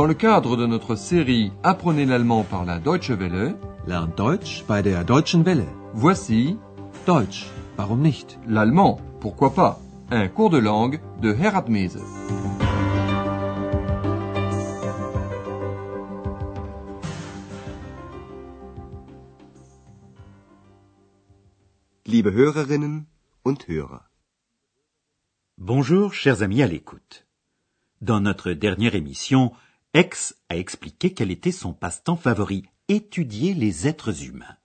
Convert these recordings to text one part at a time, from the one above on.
Dans le cadre de notre série Apprenez l'allemand par la Deutsche Welle, Deutsch bei der Deutschen Welle. voici Deutsch, warum nicht? l'allemand, pourquoi pas, un cours de langue de Herat Mese. Liebe Hörerinnen und Hörer. Bonjour, chers amis à l'écoute. Dans notre dernière émission, X a expliqué quel était son passe-temps favori, étudier les êtres humains.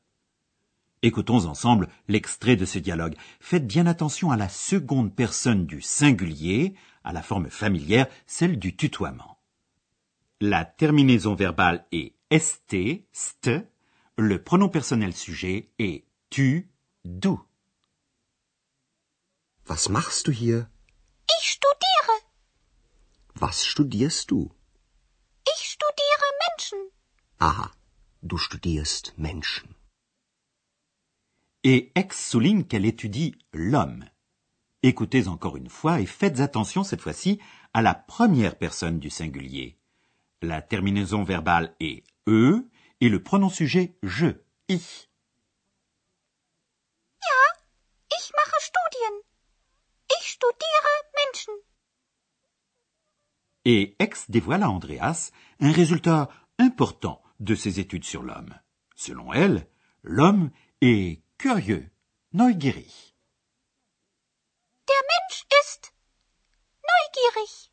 Écoutons ensemble l'extrait de ce dialogue. Faites bien attention à la seconde personne du singulier, à la forme familière, celle du tutoiement. La terminaison verbale est st, st, le pronom personnel sujet est tu, du. Was machst du hier? Ich studiere. Was studierst du? Aha, du studierst Menschen. Et X souligne qu'elle étudie l'homme. Écoutez encore une fois et faites attention cette fois-ci à la première personne du singulier. La terminaison verbale est e et le pronom sujet je, ich. Ich mache Studien. Ich studiere Menschen. Et X dévoile à Andreas un résultat important de ses études sur l'homme. Selon elle, l'homme est curieux, neugierig. Der Mensch ist neugierig.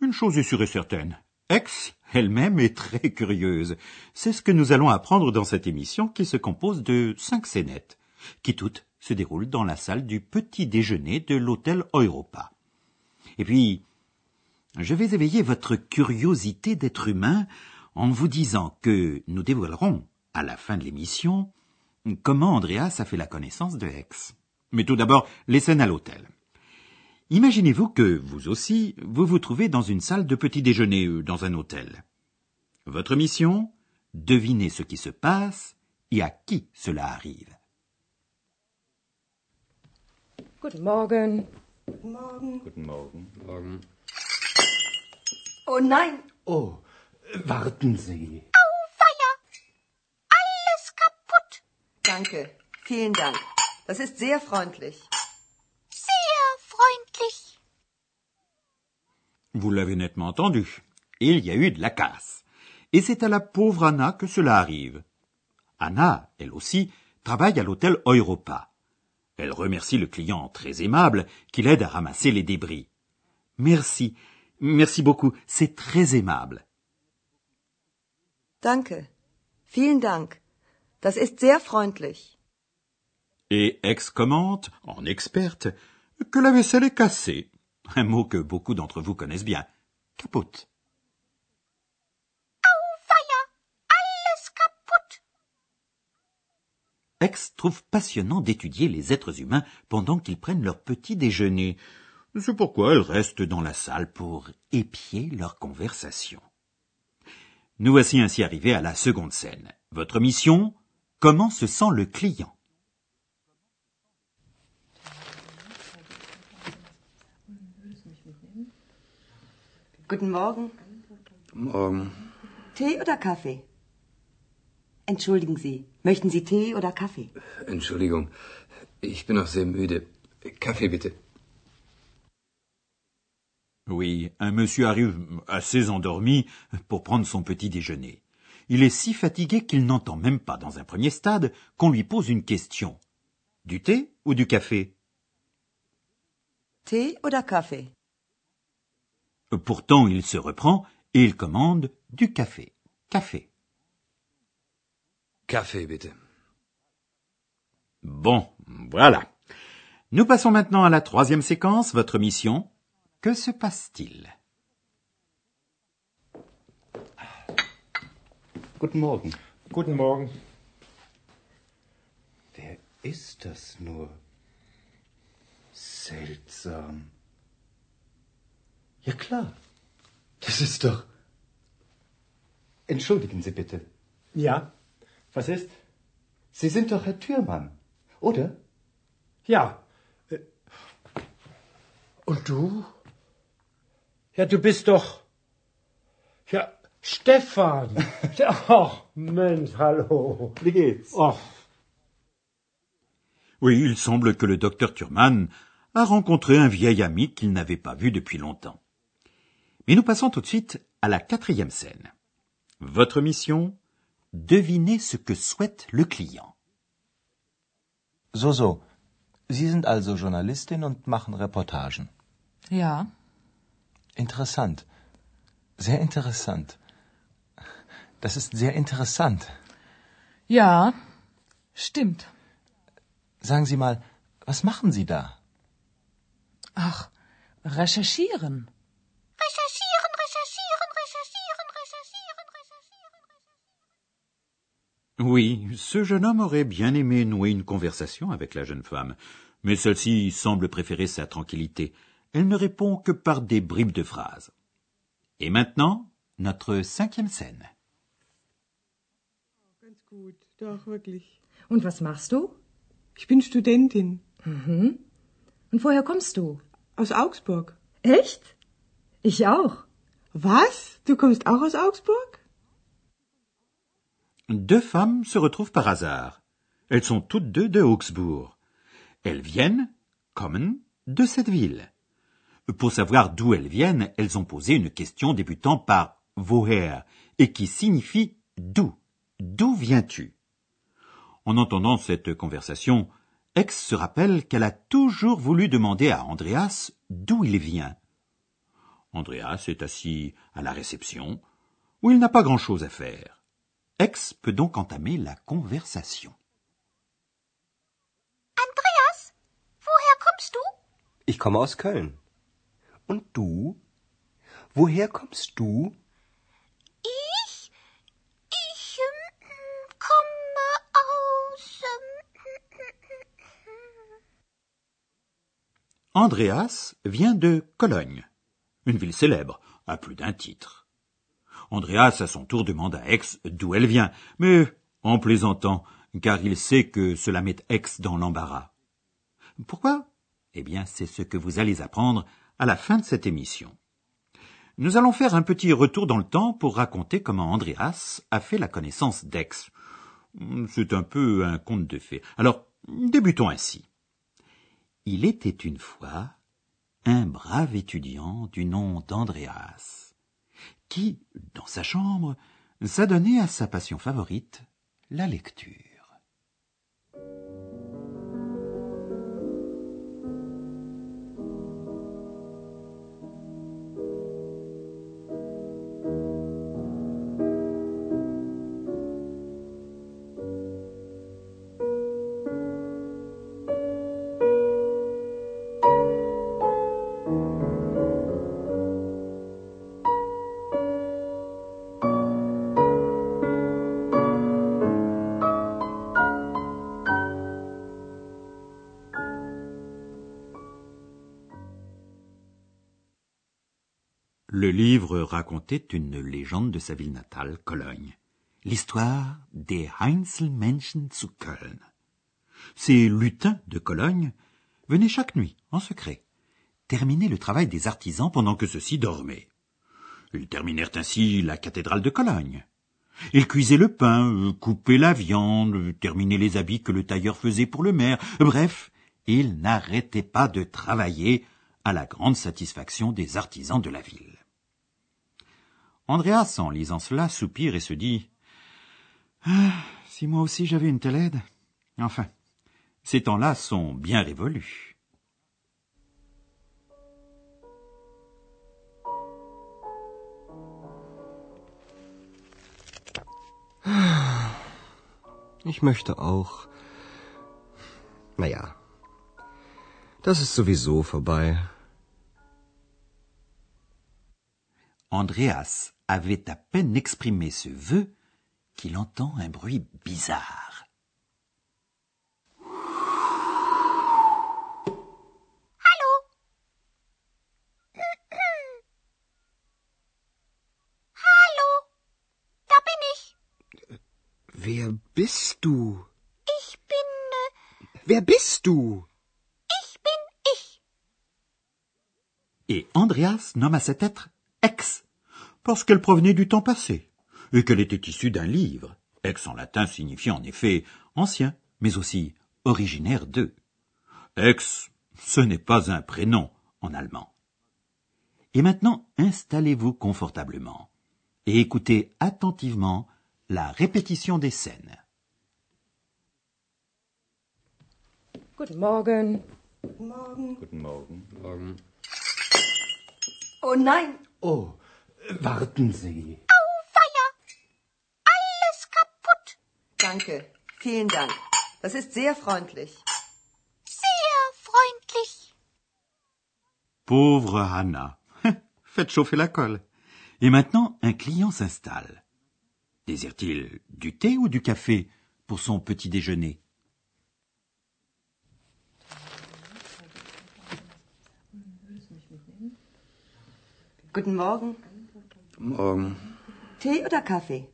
Une chose est sûre et certaine. Ex, elle-même, est très curieuse. C'est ce que nous allons apprendre dans cette émission qui se compose de cinq scénettes, qui toutes se déroulent dans la salle du petit déjeuner de l'hôtel Europa. Et puis, je vais éveiller votre curiosité d'être humain en vous disant que nous dévoilerons, à la fin de l'émission, comment Andreas a fait la connaissance de Ex. Mais tout d'abord, les scènes à l'hôtel. Imaginez-vous que, vous aussi, vous vous trouvez dans une salle de petit déjeuner ou dans un hôtel. Votre mission Devinez ce qui se passe et à qui cela arrive. Guten Morgen. Guten Morgen. Oh nein, Oh, warten Sie. Feier. Alles kaputt. danke. Vielen Dank. Das ist sehr freundlich. Sehr freundlich. Vous l'avez nettement entendu. Il y a eu de la casse. Et c'est à la pauvre Anna que cela arrive. Anna, elle aussi, travaille à l'hôtel Europa. Elle remercie le client très aimable qui l'aide à ramasser les débris. Merci, merci beaucoup, c'est très aimable. Danke. Vielen Dank. Das ist sehr freundlich. Et ex commente, en experte, que la vaisselle est cassée. Un mot que beaucoup d'entre vous connaissent bien. Capote. Feier. Alles kaputt. Ex trouve passionnant d'étudier les êtres humains pendant qu'ils prennent leur petit déjeuner. C'est pourquoi elle reste dans la salle pour épier leur conversation. Nous voici ainsi arrivés à la seconde scène. Votre mission Comment se sent le client? Guten Morgen. Morgen. Tee oder Kaffee? Entschuldigen Sie, möchten Sie Tee oder Kaffee? Entschuldigung, ich bin noch sehr müde. Kaffee bitte. Oui, un monsieur arrive assez endormi pour prendre son petit déjeuner. Il est si fatigué qu'il n'entend même pas dans un premier stade qu'on lui pose une question. Du thé ou du café? Tee oder Kaffee? Pourtant, il se reprend et il commande du café. Café. Kaffee bitte. Bon, voilà. Nous passons maintenant à la troisième séquence, votre mission. Que se passe-t-il Guten Morgen. Guten Morgen. Wer ist das nur? Seltsam. Ja klar. Das ist doch. Entschuldigen Sie bitte. Ja, was ist? Sie sind doch Herr Türmann, oder? Ja. Äh, Und du? Ja, du bist doch. Ja, Stefan. Ach, Mensch, hallo. Wie geht's? Oh, Oui, il semble que le docteur Thurman a rencontré un vieil ami qu'il n'avait pas vu depuis longtemps. Mais nous passons tout de suite à la quatrième scène. Votre mission Devinez ce que souhaite le client. So, so. Sie sind also Journalistin und machen Reportagen. Ja, Interessant. Sehr interessant. Das ist sehr interessant. ja, stimmt. Sagen Sie mal, was machen Sie da? Ach, recherchieren. Recherchieren, recherchieren, recherchieren, recherchieren, recherchieren, recherchieren. Oui, ce jeune homme aurait bien aimé nouer une conversation avec la jeune femme, mais celle-ci semble préférer sa tranquillité. Elle ne répond que par des bribes de phrases. Et maintenant, notre cinquième scène. Ganz gut, doch, wirklich. Und was machst du? Ich bin Studentin Mhm. Und woher kommst du? aus Augsburg. Echt? Ich auch. Was? Du kommst auch aus Augsburg? Deux femmes se retrouvent par hasard. Elles sont toutes deux de Augsbourg. Elles viennent, kommen, de cette ville. Pour savoir d'où elles viennent, elles ont posé une question débutant par woher et qui signifie d'où. D'où viens-tu? En entendant cette conversation, Ex se rappelle qu'elle a toujours voulu demander à Andreas d'où il vient. Andreas est assis à la réception, où il n'a pas grand-chose à faire. Ex peut donc entamer la conversation. Andreas, woher kommst du? Ich komme aus Köln. Und du? Woher kommst du? Ich? Ich ähm, komme aus. Ähm, Andreas vient de Cologne, une ville célèbre, à plus d'un titre. Andreas, à son tour, demande à Aix d'où elle vient, mais en plaisantant, car il sait que cela met Aix dans l'embarras. Pourquoi? Eh bien, c'est ce que vous allez apprendre à la fin de cette émission. Nous allons faire un petit retour dans le temps pour raconter comment Andreas a fait la connaissance d'Aix. C'est un peu un conte de fées. Alors, débutons ainsi. Il était une fois un brave étudiant du nom d'Andreas, qui, dans sa chambre, s'adonnait à sa passion favorite, la lecture. Le livre racontait une légende de sa ville natale, Cologne. L'histoire des Heinzelmenschen zu Köln. Ces lutins de Cologne venaient chaque nuit, en secret, terminer le travail des artisans pendant que ceux-ci dormaient. Ils terminèrent ainsi la cathédrale de Cologne. Ils cuisaient le pain, coupaient la viande, terminaient les habits que le tailleur faisait pour le maire. Bref, ils n'arrêtaient pas de travailler à la grande satisfaction des artisans de la ville. Andreas, en lisant cela, soupire et se dit Ah, si moi aussi j'avais une telle aide. Enfin, ces temps-là sont bien révolus. Ich möchte auch. Naja, das ist sowieso vorbei. Andreas avait à peine exprimé ce vœu qu'il entend un bruit bizarre. Hallo? Hallo? Da bin ich. Wer bist du? Ich bin. Äh, Wer bist du? ich bin ich. Et Andreas nomme à cet être Ex, parce qu'elle provenait du temps passé, et qu'elle était issue d'un livre. Ex en latin signifie en effet ancien, mais aussi originaire d'eux. Ex, ce n'est pas un prénom en allemand. Et maintenant, installez-vous confortablement et écoutez attentivement la répétition des scènes. Guten Morgen. Guten Morgen. Guten Morgen. Morgen. Oh nein, Oh, warten Sie. Auweia! Alles kaputt! danke. Vielen Dank. Das ist sehr freundlich. Sehr freundlich! Pauvre Hannah. Faites chauffer la colle. Et maintenant, un client s'installe. Désire-t-il du thé ou du café pour son petit déjeuner? Guten Morgen. Morgen. Tee oder Kaffee?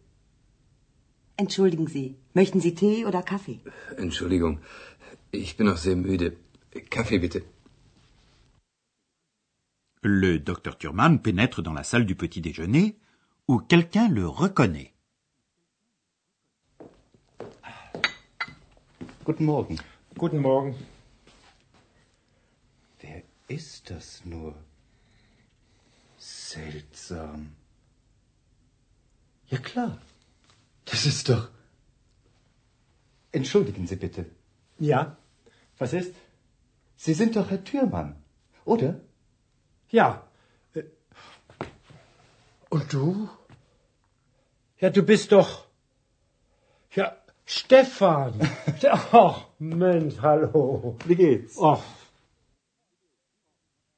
Entschuldigen Sie, möchten Sie Tee oder Kaffee? Entschuldigung. Ich bin noch sehr müde. Kaffee bitte. Le docteur Thurman pénètre dans la salle du petit déjeuner où quelqu'un le reconnaît. Guten Morgen. Guten Morgen. Wer ist das nur? Seltsam. Ja klar. Das ist doch. Entschuldigen Sie bitte. Ja, was ist? Sie sind doch Herr Thürmann, oder? Ja. Äh, Und du? Ja, du bist doch. Ja, Stefan. Ach, Mensch, hallo. Wie geht's? Ach,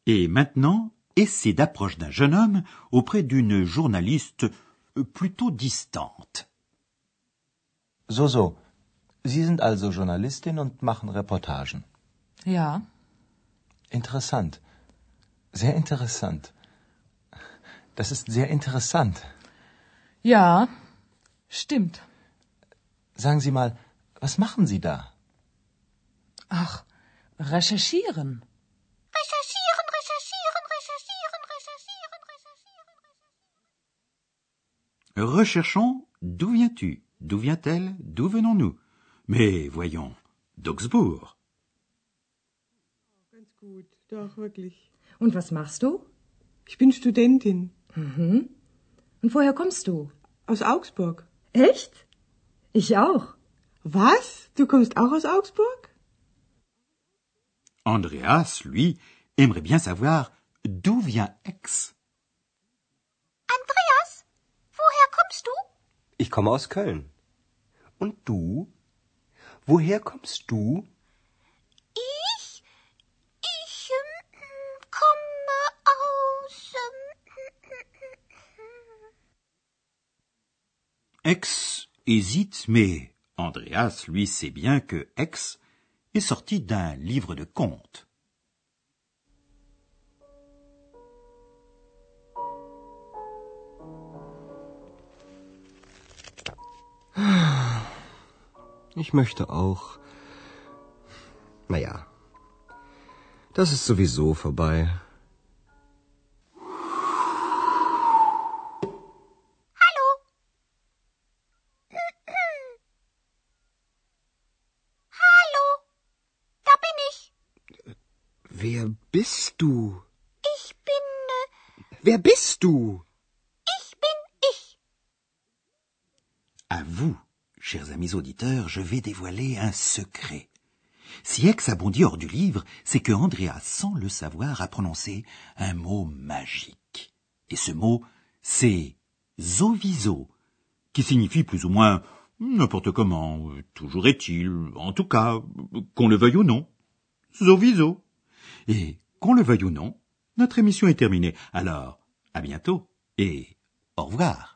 Et maintenant, essai d'approche d'un jeune homme auprès d'une journaliste plutôt distante. So, so. Sie sind also Journalistin und machen Reportagen. Ja, Interessant. Sehr interessant. Das ist sehr interessant. ja, stimmt. Sagen Sie mal, was machen Sie da? Ach, recherchieren. Recherchieren, Recherchons d'où viens-tu? D'où vient-elle? D'où venons-nous? Mais voyons, d'Augsbourg. Ganz gut, doch, wirklich. Und was machst du? Ich bin Studentin. Mhm. Und woher kommst du? Aus Augsburg. Echt? Ich auch. Was? Du kommst auch aus Augsburg? Andreas, lui, aimerait bien savoir d'où vient Aix. Andreas, woher kommst du? Ich komme aus Köln. Und du? Woher kommst du? Ich? Ich ähm, komme aus. Ähm, Aix hésite, mais Andreas, lui, sait bien que Aix est sorti d'un livre de contes. Ich möchte auch. Naja. Das ist sowieso vorbei. Hallo? Hallo? Da bin ich. Wer bist du? Ich bin. Äh, Wer bist du? ich bin ich. À vous, chers amis auditeurs, je vais dévoiler un secret. Si Aix a bondi hors du livre, c'est que Andrea, sans le savoir, a prononcé un mot magique. Et ce mot, c'est zoviso, qui signifie plus ou moins n'importe comment, toujours est-il, en tout cas, qu'on le veuille ou non. Zoviso. Et qu'on le veuille ou non, notre émission est terminée. Alors, à bientôt et au revoir.